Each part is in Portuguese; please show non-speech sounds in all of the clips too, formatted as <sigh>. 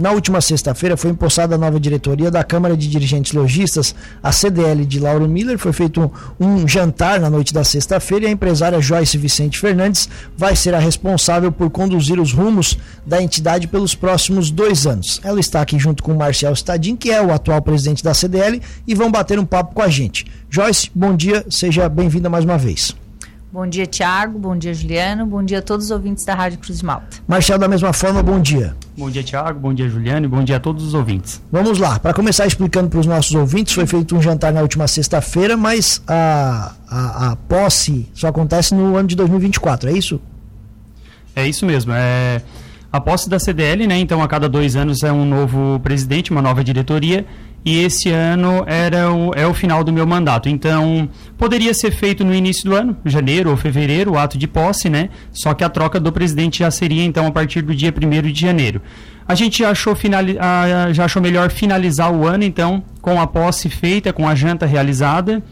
Na última sexta-feira foi empossada a nova diretoria da Câmara de Dirigentes Logistas, a CDL de Lauro Miller. Foi feito um, jantar na noite da sexta-feira e a empresária Joyce Vicente Fernandes vai ser a responsável por conduzir os rumos da entidade pelos próximos dois anos. Ela está aqui junto com o Marcel Stadin, que é o atual presidente da CDL, e vão bater um papo com a gente. Joyce, bom dia, seja bem-vinda mais uma vez. Bom dia, Tiago. Bom dia, Juliano. Bom dia a todos os ouvintes da Rádio Cruz de Malta. Marcel, da mesma forma, bom dia. Bom dia, Tiago. Bom dia, Juliano. E bom dia a todos os ouvintes. Vamos lá. Para começar explicando para os nossos ouvintes, foi feito um jantar na última sexta-feira, mas a, a, a, posse só acontece no ano de 2024, é isso? É isso mesmo. É a posse da CDL, né? Então, a cada dois anos é um novo presidente, uma nova diretoria e esse ano era o, é o final do meu mandato. Então, poderia ser feito no início do ano, janeiro ou fevereiro, o ato de posse, né? Só que a troca do presidente já seria, então, a partir do dia 1 de janeiro. A gente achou, finali já achou melhor finalizar o ano, então, com a posse feita, com a janta realizada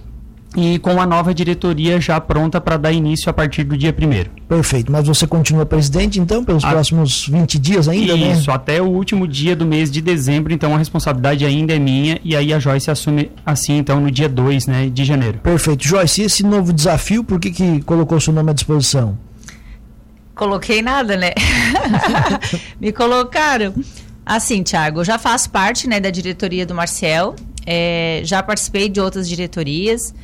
e com a nova diretoria já pronta para dar início a partir do dia 1 Perfeito. Mas você continua presidente, então, pelos a... próximos 20 dias ainda, Isso, né? Isso, até o último dia do mês de dezembro, então a responsabilidade ainda é minha e aí a Joyce assume assim, então, no dia 2 né, de janeiro. Perfeito. Joyce, e esse novo desafio, por que, que colocou seu nome à disposição? Coloquei nada, né? <laughs> Me colocaram. Assim, Thiago, eu já faço parte né, da diretoria do Marcel, é, já participei de outras diretorias,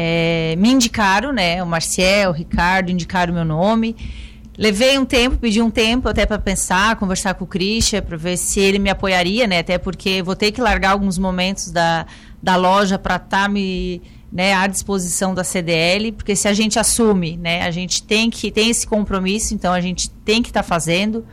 é, me indicaram, né? O Marcel, o Ricardo indicaram meu nome. Levei um tempo, pedi um tempo até para pensar, conversar com o Christian, para ver se ele me apoiaria, né? Até porque vou ter que largar alguns momentos da, da loja para estar tá me né, à disposição da CDL, porque se a gente assume, né, a gente tem que tem esse compromisso, então a gente tem que estar tá fazendo.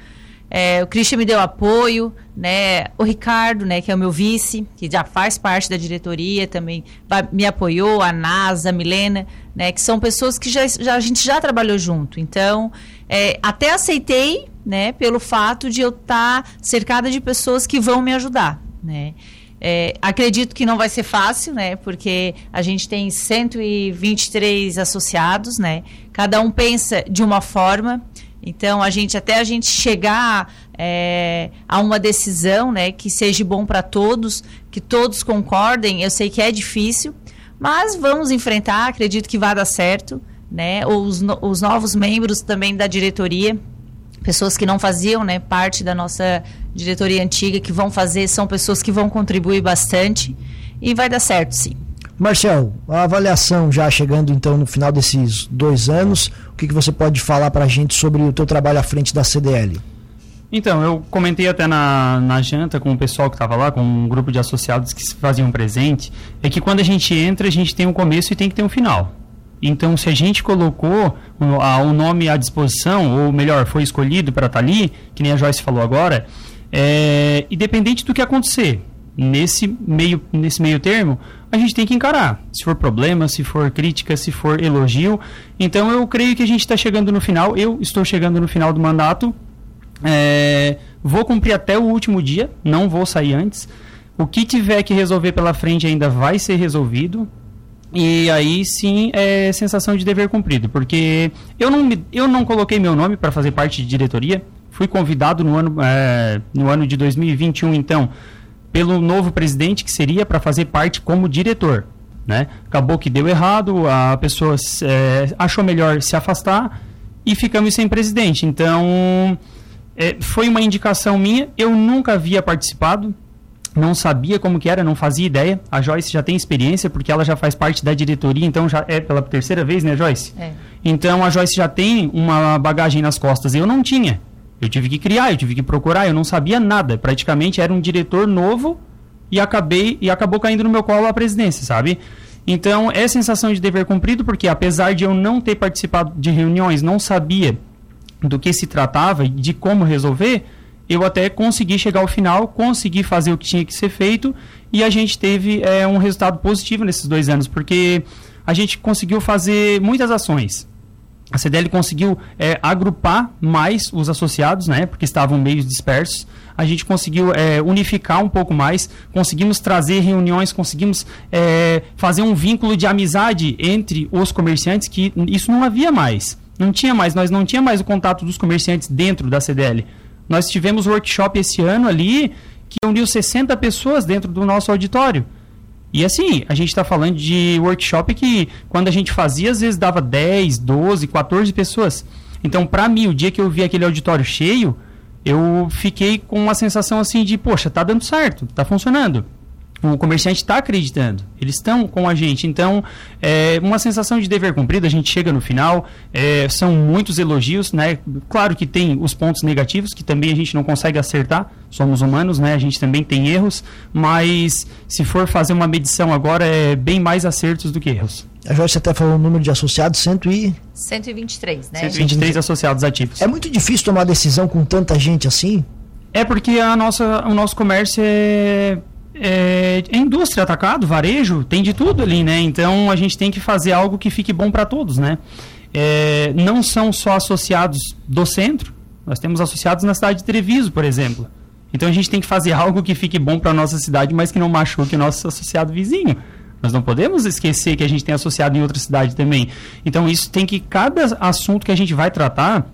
É, o Christian me deu apoio, né? O Ricardo, né, que é o meu vice, que já faz parte da diretoria, também me apoiou, a NASA, a Milena, né, que são pessoas que já, já a gente já trabalhou junto. Então, é, até aceitei, né, pelo fato de eu estar tá cercada de pessoas que vão me ajudar, né? É, acredito que não vai ser fácil, né? Porque a gente tem 123 associados, né? Cada um pensa de uma forma. Então, a gente até a gente chegar é, a uma decisão né, que seja bom para todos, que todos concordem, eu sei que é difícil, mas vamos enfrentar, acredito que vai dar certo. Né? Os, os novos membros também da diretoria, pessoas que não faziam né, parte da nossa diretoria antiga, que vão fazer, são pessoas que vão contribuir bastante e vai dar certo, sim. Marcel, a avaliação já chegando então no final desses dois anos, o que, que você pode falar para a gente sobre o teu trabalho à frente da CDL? Então, eu comentei até na, na janta com o pessoal que estava lá, com um grupo de associados que faziam presente, é que quando a gente entra, a gente tem um começo e tem que ter um final. Então, se a gente colocou o, nome à disposição, ou melhor, foi escolhido para estar tá ali, que nem a Joyce falou agora, é, independente do que acontecer, nesse meio, nesse meio termo, a gente tem que encarar. Se for problema, se for crítica, se for elogio. Então eu creio que a gente está chegando no final, eu estou chegando no final do mandato. É, vou cumprir até o último dia, não vou sair antes. O que tiver que resolver pela frente ainda vai ser resolvido. E aí sim é sensação de dever cumprido, porque eu não, eu não coloquei meu nome para fazer parte de diretoria. Fui convidado no ano, é, no ano de 2021, então, pelo novo presidente que seria para fazer parte como diretor. Né? Acabou que deu errado, a pessoa é, achou melhor se afastar e ficamos sem presidente. Então, é, foi uma indicação minha, eu nunca havia participado, não sabia como que era, não fazia ideia. A Joyce já tem experiência, porque ela já faz parte da diretoria, então já é pela terceira vez, né, Joyce? É. Então a Joyce já tem uma bagagem nas costas, eu não tinha. Eu tive que criar, eu tive que procurar, eu não sabia nada. Praticamente era um diretor novo e acabei e acabou caindo no meu colo a presidência, sabe? Então, é sensação de dever cumprido, porque apesar de eu não ter participado de reuniões, não sabia do que se tratava e de como resolver, eu até consegui chegar ao final, consegui fazer o que tinha que ser feito e a gente teve é, um resultado positivo nesses dois anos, porque a gente conseguiu fazer muitas ações a CDL conseguiu é, agrupar mais os associados, né, porque estavam meio dispersos. A gente conseguiu é, unificar um pouco mais, conseguimos trazer reuniões, conseguimos é, fazer um vínculo de amizade entre os comerciantes, que isso não havia mais. Não tinha mais, nós não tinha mais o contato dos comerciantes dentro da CDL. Nós tivemos workshop esse ano ali que uniu 60 pessoas dentro do nosso auditório. E assim, a gente está falando de workshop que quando a gente fazia, às vezes dava 10, 12, 14 pessoas. Então, para mim, o dia que eu vi aquele auditório cheio, eu fiquei com uma sensação assim de, poxa, tá dando certo, tá funcionando o comerciante está acreditando, eles estão com a gente. Então, é uma sensação de dever cumprido, a gente chega no final, é, são muitos elogios, né? Claro que tem os pontos negativos, que também a gente não consegue acertar, somos humanos, né? A gente também tem erros, mas se for fazer uma medição agora, é bem mais acertos do que erros. A Joyce até falou o número de associados, cento e... 123, né? 123 associados ativos. É muito difícil tomar decisão com tanta gente assim? É porque a nossa, o nosso comércio é é, é, indústria, atacado, varejo, tem de tudo ali, né? Então a gente tem que fazer algo que fique bom para todos, né? É, não são só associados do centro, nós temos associados na cidade de Treviso, por exemplo. Então a gente tem que fazer algo que fique bom para nossa cidade, mas que não machuque o nosso associado vizinho. Nós não podemos esquecer que a gente tem associado em outra cidade também. Então isso tem que cada assunto que a gente vai tratar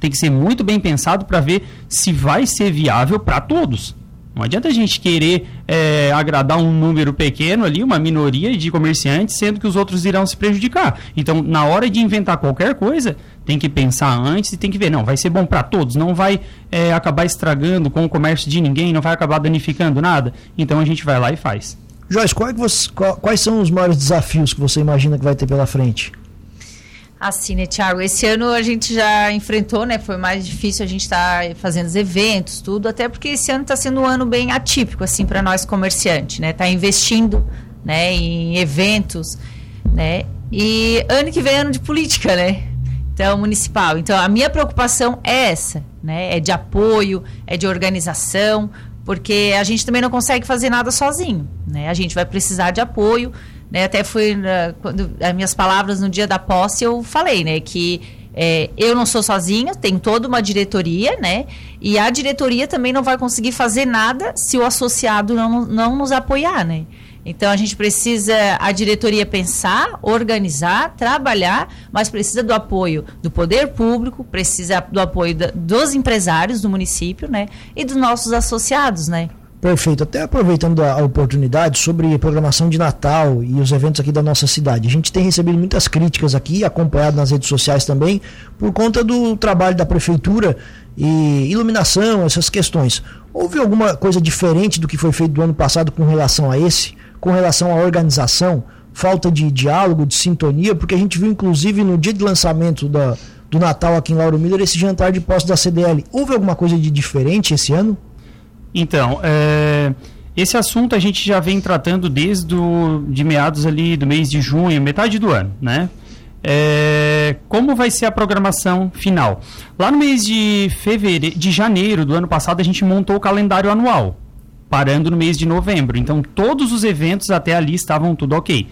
tem que ser muito bem pensado para ver se vai ser viável para todos. Não adianta a gente querer é, agradar um número pequeno ali, uma minoria de comerciantes, sendo que os outros irão se prejudicar. Então, na hora de inventar qualquer coisa, tem que pensar antes e tem que ver, não, vai ser bom para todos, não vai é, acabar estragando com o comércio de ninguém, não vai acabar danificando nada. Então a gente vai lá e faz. Joyce, quais, quais são os maiores desafios que você imagina que vai ter pela frente? Assim, né, Thiago? Esse ano a gente já enfrentou, né? Foi mais difícil a gente estar tá fazendo os eventos, tudo, até porque esse ano está sendo um ano bem atípico, assim, para nós comerciantes, né? Tá investindo, né, em eventos, né? E ano que vem é ano de política, né? Então, municipal. Então, a minha preocupação é essa, né? É de apoio, é de organização, porque a gente também não consegue fazer nada sozinho, né? A gente vai precisar de apoio, né? Até fui, quando as minhas palavras no dia da posse, eu falei, né, que é, eu não sou sozinha, tem toda uma diretoria, né? E a diretoria também não vai conseguir fazer nada se o associado não, não nos apoiar, né? Então a gente precisa a diretoria pensar, organizar, trabalhar, mas precisa do apoio do poder público, precisa do apoio da, dos empresários do município, né? E dos nossos associados, né? Perfeito. Até aproveitando a, oportunidade sobre programação de Natal e os eventos aqui da nossa cidade. A gente tem recebido muitas críticas aqui, acompanhado nas redes sociais também, por conta do trabalho da prefeitura e iluminação, essas questões. Houve alguma coisa diferente do que foi feito do ano passado com relação a esse? Com relação à organização? Falta de diálogo, de sintonia? Porque a gente viu, inclusive, no dia de lançamento da, do Natal aqui em Lauro Miller, esse jantar de posse da CDL. Houve alguma coisa de diferente esse ano? Então, é, esse assunto a gente já vem tratando desde de meados ali do mês de junho, metade do ano, né? É, como vai ser a programação final? Lá no mês de fevereiro, de janeiro do ano passado, a gente montou o calendário anual, parando no mês de novembro. Então, todos os eventos até ali estavam tudo ok.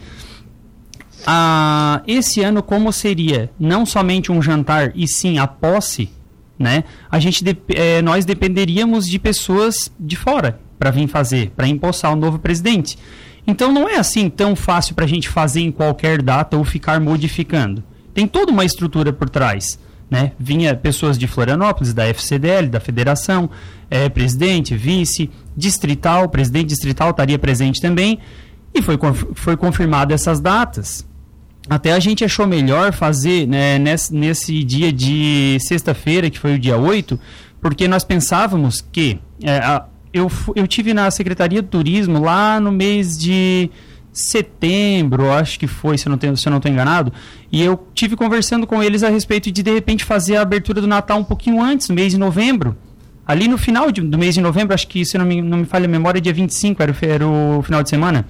Ah, esse ano, como seria não somente um jantar, e sim a posse né? A gente é, nós dependeríamos de pessoas de fora para vir fazer, para empossar o novo presidente. Então não é assim tão fácil para a gente fazer em qualquer data ou ficar modificando. Tem toda uma estrutura por trás. Né? Vinha pessoas de Florianópolis, da FCDL, da federação, é, presidente, vice, distrital, presidente distrital estaria presente também, e foi, foi confirmado essas datas até a gente achou melhor fazer né, nesse, nesse dia de sexta-feira, que foi o dia 8, porque nós pensávamos que. É, a, eu, eu tive na Secretaria do Turismo lá no mês de setembro, acho que foi, se eu não estou enganado, e eu tive conversando com eles a respeito de de repente fazer a abertura do Natal um pouquinho antes, no mês de novembro. Ali no final de, do mês de novembro, acho que se não me, não me falha a memória, dia 25 era, era o final de semana.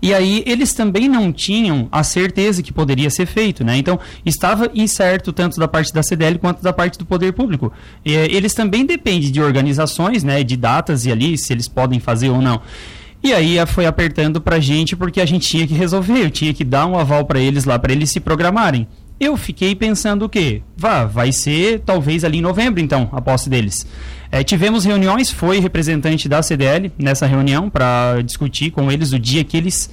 E aí eles também não tinham a certeza que poderia ser feito, né? Então estava incerto tanto da parte da CDL quanto da parte do poder público. E, eh, eles também dependem de organizações, né? De datas e ali se eles podem fazer ou não. E aí foi apertando pra gente porque a gente tinha que resolver, eu tinha que dar um aval para eles lá para eles se programarem. Eu fiquei pensando o quê? Vá, vai ser talvez ali em novembro então, a posse deles. É, tivemos reuniões, foi representante da CDL nessa reunião para discutir com eles o dia que eles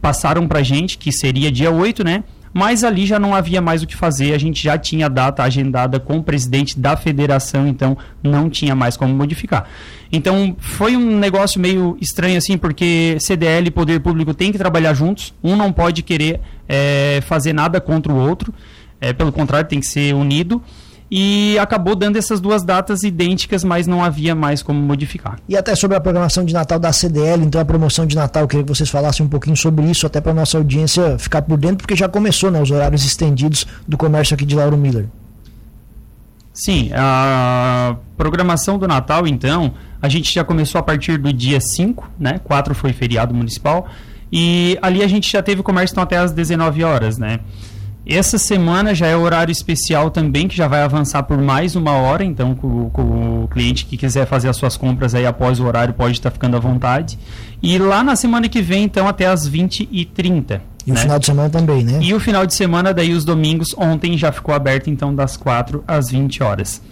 passaram para a gente, que seria dia 8, né? mas ali já não havia mais o que fazer, a gente já tinha data agendada com o presidente da federação, então não tinha mais como modificar. Então foi um negócio meio estranho assim, porque CDL e Poder Público têm que trabalhar juntos, um não pode querer é, fazer nada contra o outro, é, pelo contrário, tem que ser unido e acabou dando essas duas datas idênticas, mas não havia mais como modificar. E até sobre a programação de Natal da CDL, então a promoção de Natal, eu queria que vocês falassem um pouquinho sobre isso, até para nossa audiência ficar por dentro, porque já começou né, os horários estendidos do comércio aqui de Lauro Miller. Sim, a programação do Natal, então, a gente já começou a partir do dia 5, né? 4 foi feriado municipal, e ali a gente já teve comércio então, até às 19 horas, né? Essa semana já é horário especial também, que já vai avançar por mais uma hora, então com, com o cliente que quiser fazer as suas compras aí após o horário pode estar ficando à vontade. E lá na semana que vem, então, até as 20h30. E né? o final de semana também, né? E o final de semana, daí os domingos, ontem já ficou aberto, então, das 4 às 20 horas.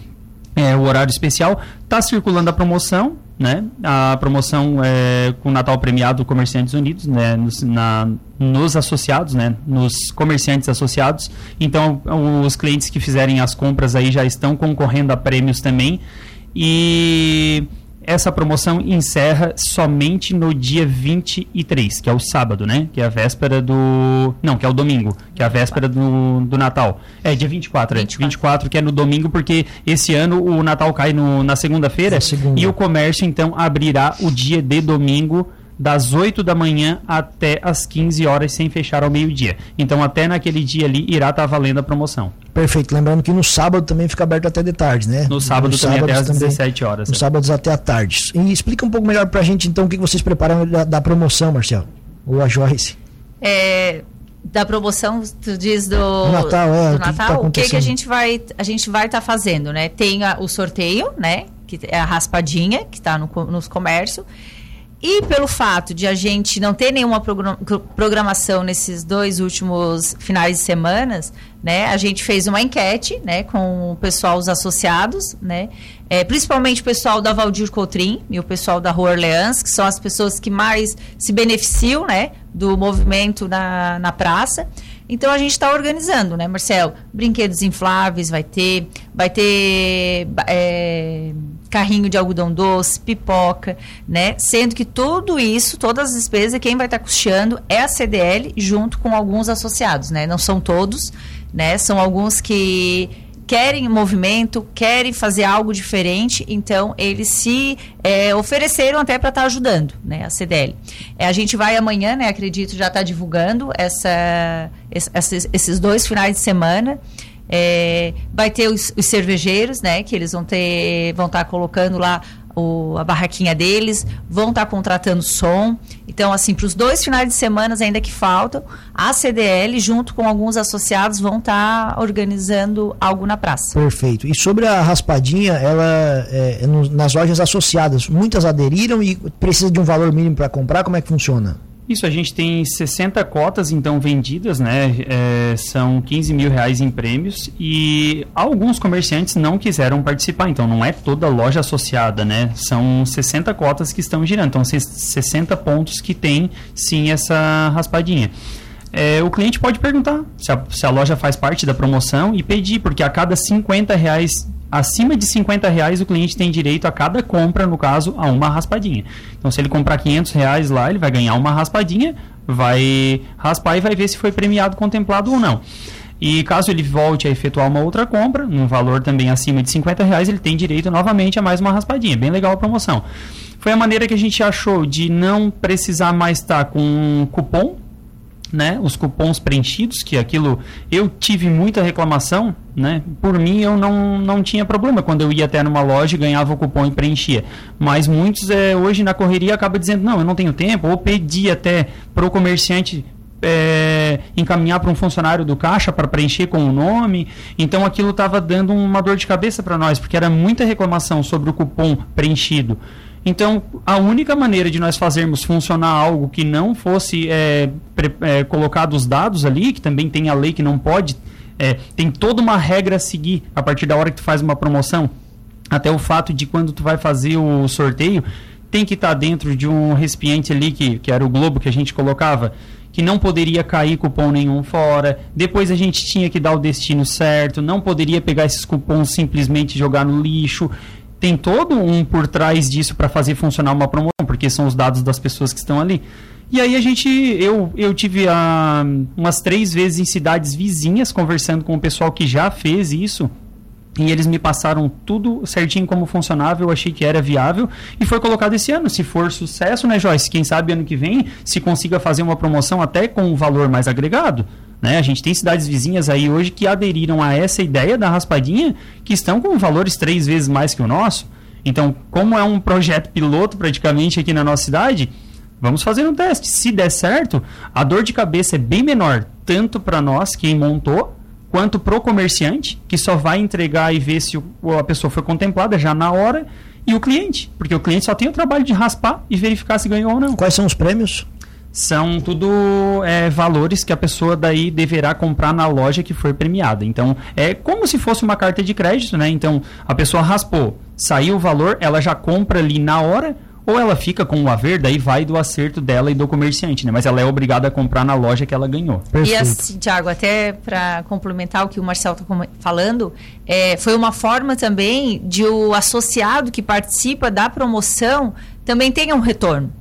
É, o horário especial está circulando a promoção, né? A promoção é, com Natal premiado Comerciantes Unidos, né? Nos, na, nos associados, né? Nos comerciantes associados. Então, os clientes que fizerem as compras aí já estão concorrendo a prêmios também. E essa promoção encerra somente no dia 23, que é o sábado, né? Que é a véspera do. Não, que é o domingo, que é a véspera do, do Natal. É, dia 24, 24. é. 24, que é no domingo, porque esse ano o Natal cai no, na segunda-feira. Segunda. E o comércio, então, abrirá o dia de domingo das 8 da manhã até as 15 horas, sem fechar ao meio-dia. Então, até naquele dia ali, irá estar tá valendo a promoção. Perfeito. Lembrando que no sábado também fica aberto até de tarde, né? No sábado no também até às 17 horas. Nos é. sábados até a tarde. E explica um pouco melhor pra gente, então, o que vocês preparam da, da promoção, Marcelo. Ou a Joyce. É, da promoção, tu diz do, do Natal, é, do Natal, o que, tá o que, que, a gente vai a gente vai estar tá fazendo, né? Tem a, o sorteio, né? Que é a raspadinha que está no, nos comércios e pelo fato de a gente não ter nenhuma programação nesses dois últimos finais de semanas, né, a gente fez uma enquete, né, com o pessoal, os associados, né, é, principalmente o pessoal da Valdir Coutrin e o pessoal da Rua Orleans, que são as pessoas que mais se beneficiam, né, do movimento na, na praça. Então a gente está organizando, né, Marcelo? Brinquedos infláveis vai ter, vai ter é, carrinho de algodão doce, pipoca, né? Sendo que tudo isso, todas as despesas, quem vai estar tá custeando é a CDL junto com alguns associados, né? Não são todos, né? São alguns que querem movimento, querem fazer algo diferente, então eles se é, ofereceram até para estar tá ajudando, né, a CDL. É, a gente vai amanhã, né, acredito, já está divulgando essa, esses, esses dois finais de semana. É, vai ter os, os, cervejeiros, né, que eles vão ter, vão estar tá colocando lá o, a barraquinha deles, vão estar tá contratando som. Então, assim, para os dois finais de semana ainda que faltam, a CDL, junto com alguns associados, vão estar tá organizando algo na praça. Perfeito. E sobre a raspadinha, ela é, é nas lojas associadas, muitas aderiram e precisa de um valor mínimo para comprar? Como é que funciona? Isso, a gente tem 60 cotas então vendidas, né? É, são 15 mil reais em prêmios e alguns comerciantes não quiseram participar, então não é toda loja associada, né? São 60 cotas que estão girando, então 60 pontos que tem sim essa raspadinha. É, o cliente pode perguntar se a, se a, loja faz parte da promoção e pedir, porque a cada 50 reais acima de 50 reais o cliente tem direito a cada compra, no caso, a uma raspadinha. Então, se ele comprar 500 reais lá, ele vai ganhar uma raspadinha, vai raspar e vai ver se foi premiado, contemplado ou não. E caso ele volte a efetuar uma outra compra, num valor também acima de 50 reais, ele tem direito novamente a mais uma raspadinha. Bem legal a promoção. Foi a maneira que a gente achou de não precisar mais estar com um cupom né, os cupons preenchidos, que aquilo eu tive muita reclamação, né? Por mim eu não, não tinha problema quando eu ia até numa loja ganhava o cupom e preenchia. Mas muitos é, hoje na correria acaba dizendo, não, eu não tenho tempo, ou pedi até para o comerciante é, encaminhar para um funcionário do caixa para preencher com o nome. Então aquilo estava dando uma dor de cabeça para nós, porque era muita reclamação sobre o cupom preenchido. Então, a única maneira de nós fazermos funcionar algo que não fosse é, é, colocado os dados ali, que também tem a lei que não pode, é, tem toda uma regra a seguir a partir da hora que tu faz uma promoção, até o fato de quando tu vai fazer o sorteio, tem que estar tá dentro de um recipiente ali, que, que era o globo que a gente colocava, que não poderia cair cupom nenhum fora. Depois a gente tinha que dar o destino certo, não poderia pegar esses cupons simplesmente jogar no lixo. Tem todo um por trás disso para fazer funcionar uma promoção, porque são os dados das pessoas que estão ali. E aí a gente, eu, eu tive ah, umas três vezes em cidades vizinhas conversando com o pessoal que já fez isso e eles me passaram tudo certinho como funcionava, eu achei que era viável e foi colocado esse ano. Se for sucesso, né, Joyce? Quem sabe ano que vem se consiga fazer uma promoção até com um valor mais agregado. Né? A gente tem cidades vizinhas aí hoje que aderiram a essa ideia da raspadinha, que estão com valores três vezes mais que o nosso. Então, como é um projeto piloto praticamente aqui na nossa cidade, vamos fazer um teste. Se der certo, a dor de cabeça é bem menor, tanto para nós, quem montou, quanto pro comerciante, que só vai entregar e ver se o, a pessoa foi contemplada já na hora, e o cliente, porque o cliente só tem o trabalho de raspar e verificar se ganhou ou não. Quais são os prêmios? São tudo é, valores que a pessoa daí deverá comprar na loja que foi premiada. Então, é como se fosse uma carta de crédito, né? Então, a pessoa raspou, saiu o valor, ela já compra ali na hora, ou ela fica com o haver, daí vai do acerto dela e do comerciante, né? Mas ela é obrigada a comprar na loja que ela ganhou. Perfeito. E assim, Tiago, até para complementar o que o Marcel está falando, é, foi uma forma também de o associado que participa da promoção também tenha um retorno.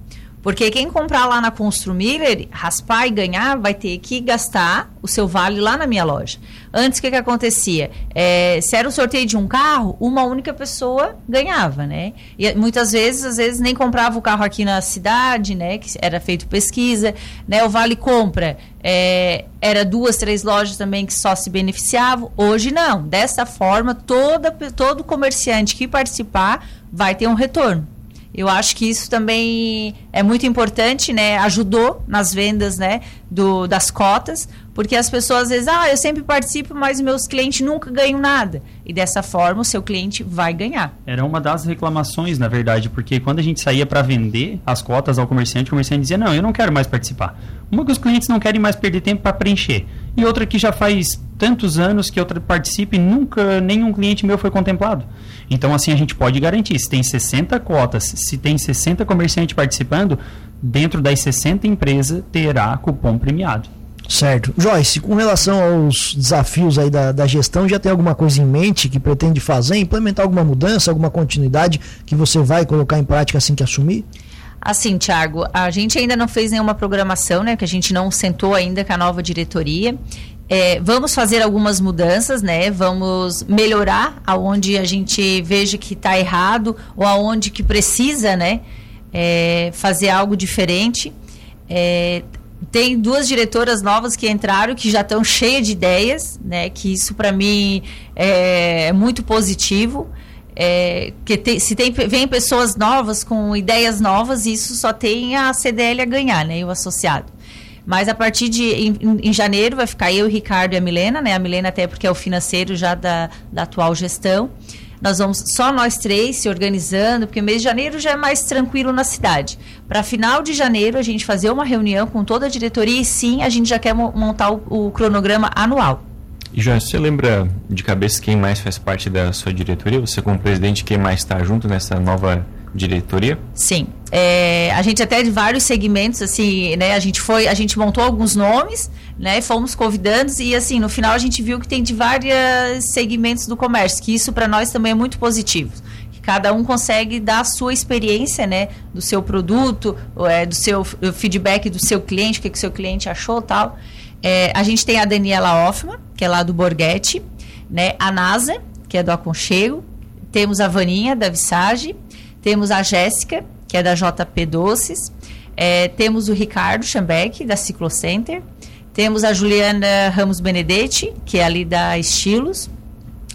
Porque quem comprar lá na Construmiller, raspar e ganhar, vai ter que gastar o seu vale lá na minha loja. Antes, o que, que acontecia? É, se era o sorteio de um carro, uma única pessoa ganhava, né? E muitas vezes, às vezes, nem comprava o carro aqui na cidade, né? Que era feito pesquisa, né? O vale compra é, era duas, três lojas também que só se beneficiavam. Hoje não. Dessa forma, toda, todo comerciante que participar vai ter um retorno. Eu acho que isso também é muito importante, né? Ajudou nas vendas, né? Do, das cotas, porque as pessoas às vezes, ah, eu sempre participo, mas meus clientes nunca ganham nada. E dessa forma o seu cliente vai ganhar. Era uma das reclamações, na verdade, porque quando a gente saía para vender as cotas ao comerciante, o comerciante dizia: "Não, eu não quero mais participar". Uma que os clientes não querem mais perder tempo para preencher, e outra que já faz tantos anos que eu participo e nunca nenhum cliente meu foi contemplado. Então assim a gente pode garantir, se tem 60 cotas, se tem 60 comerciantes participando, dentro das 60 empresas terá cupom premiado. Certo. Joyce, com relação aos desafios aí da, da gestão, já tem alguma coisa em mente que pretende fazer, implementar alguma mudança, alguma continuidade que você vai colocar em prática assim que assumir? Assim, Thiago, a gente ainda não fez nenhuma programação, né? Que a gente não sentou ainda com a nova diretoria. É, vamos fazer algumas mudanças, né? Vamos melhorar aonde a gente veja que está errado ou aonde que precisa, né? É, fazer algo diferente. É, tem duas diretoras novas que entraram que já estão cheias de ideias, né? Que isso para mim é muito positivo. É, que tem, se tem, vem pessoas novas com ideias novas, isso só tem a CDL a ganhar, né? E o associado. Mas a partir de em, em, janeiro vai ficar eu, o Ricardo e a Milena, né? A Milena até porque é o financeiro já da, da atual gestão. Nós vamos só nós três se organizando, porque mês de janeiro já é mais tranquilo na cidade. Para final de janeiro a gente fazer uma reunião com toda a diretoria e sim a gente já quer montar o, o cronograma anual. E João, você lembra de cabeça quem mais faz parte da sua diretoria? Você como presidente, quem mais está junto nessa nova? Sim. É, a gente até de vários segmentos, assim, né? A gente foi, a gente montou alguns nomes, né? Fomos convidando e assim, no final a gente viu que tem de vários segmentos do comércio, que isso para nós também é muito positivo. Cada um consegue dar a sua experiência, né? Do seu produto, é, do seu feedback do seu cliente, o que, que o seu cliente achou tal. É, a gente tem a Daniela Hoffman, que é lá do Borghetti, né? A NASA, que é do Aconchego. Temos a Vaninha, da Visage temos a Jéssica, que é da JP Doces. É, temos o Ricardo Schambeck, da Ciclocenter. Temos a Juliana Ramos Benedetti, que é ali da Estilos.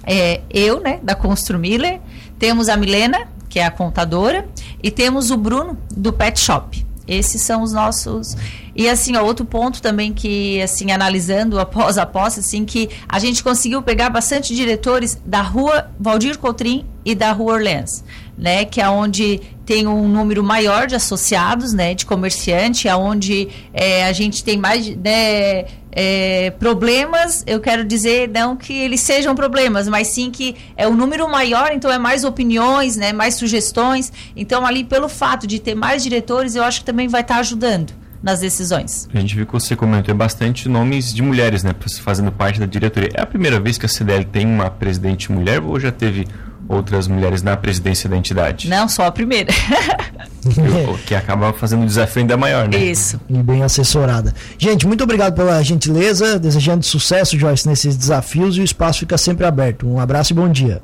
É, eu, né, da Construmiller. Temos a Milena, que é a contadora. E temos o Bruno, do Pet Shop. Esses são os nossos. E assim, ó, outro ponto também que, assim, analisando <laughs> após a posse, assim, que a gente conseguiu pegar bastante diretores da rua Valdir Coutrin e da rua Orleans né, que é onde tem um número maior de associados, né, de comerciante, aonde é, a gente tem mais né, é, problemas. Eu quero dizer não que eles sejam problemas, mas sim que é um número maior, então é mais opiniões, né, mais sugestões. Então ali pelo fato de ter mais diretores, eu acho que também vai estar ajudando. nas decisões. A gente viu que você comentou bastante nomes de mulheres, né, fazendo parte da diretoria. É a primeira vez que a CDL tem uma presidente mulher ou já teve outras mulheres na presidência da entidade? Não, só a primeira. o que acaba fazendo um desafio ainda maior, né? Isso. E bem assessorada. Gente, muito obrigado pela gentileza, desejando sucesso, Joyce, nesses desafios e o espaço fica sempre aberto. Um abraço e bom dia.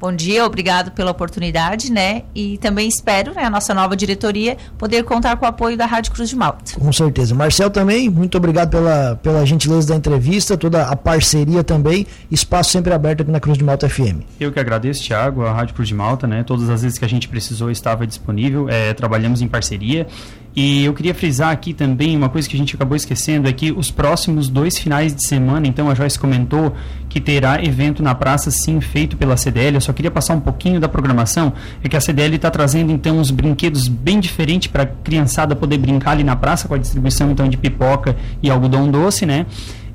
Bom dia, obrigado pela oportunidade, né? E também espero, né, a nossa nova diretoria poder contar com o apoio da Rádio Cruz de Malta. Com certeza. Marcel também, muito obrigado pela, pela gentileza da entrevista, toda a parceria também. Espaço sempre aberto aqui na Cruz de Malta FM. Eu que agradeço, Thiago, a Rádio Cruz de Malta, né? Todas as vezes que a gente precisou estava disponível, é, trabalhamos em parceria. E eu queria frisar aqui também uma coisa que a gente acabou esquecendo é que os próximos dois finais de semana, então a Joyce comentou que terá evento na praça sim feito pela CDL. Eu só queria passar um pouquinho da programação, é que a CDL está trazendo então uns brinquedos bem diferentes para a criançada poder brincar ali na praça com a distribuição então de pipoca e algodão doce, né?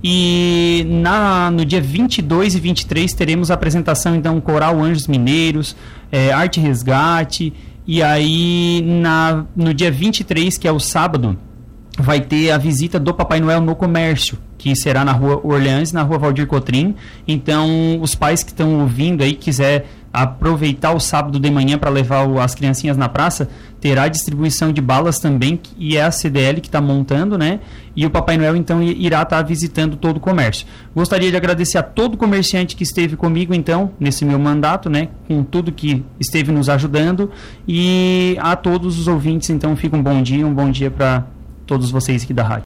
E na, no dia 22 e 23 teremos a apresentação então Coral Anjos Mineiros, é, Arte Resgate e aí, na, no dia 23, que é o sábado, vai ter a visita do Papai Noel no comércio, que será na rua Orleans, na rua Valdir Cotrim. Então, os pais que estão ouvindo aí, quiser aproveitar o sábado de manhã para levar o, as criancinhas na praça, terá distribuição de balas também, e é a CDL que está montando, né? E o Papai Noel, então, irá estar tá visitando todo o comércio. Gostaria de agradecer a todo comerciante que esteve comigo, então, nesse meu mandato, né? Com tudo que esteve nos ajudando. E a todos os ouvintes, então, fica um bom dia, um bom dia para todos vocês aqui da rádio.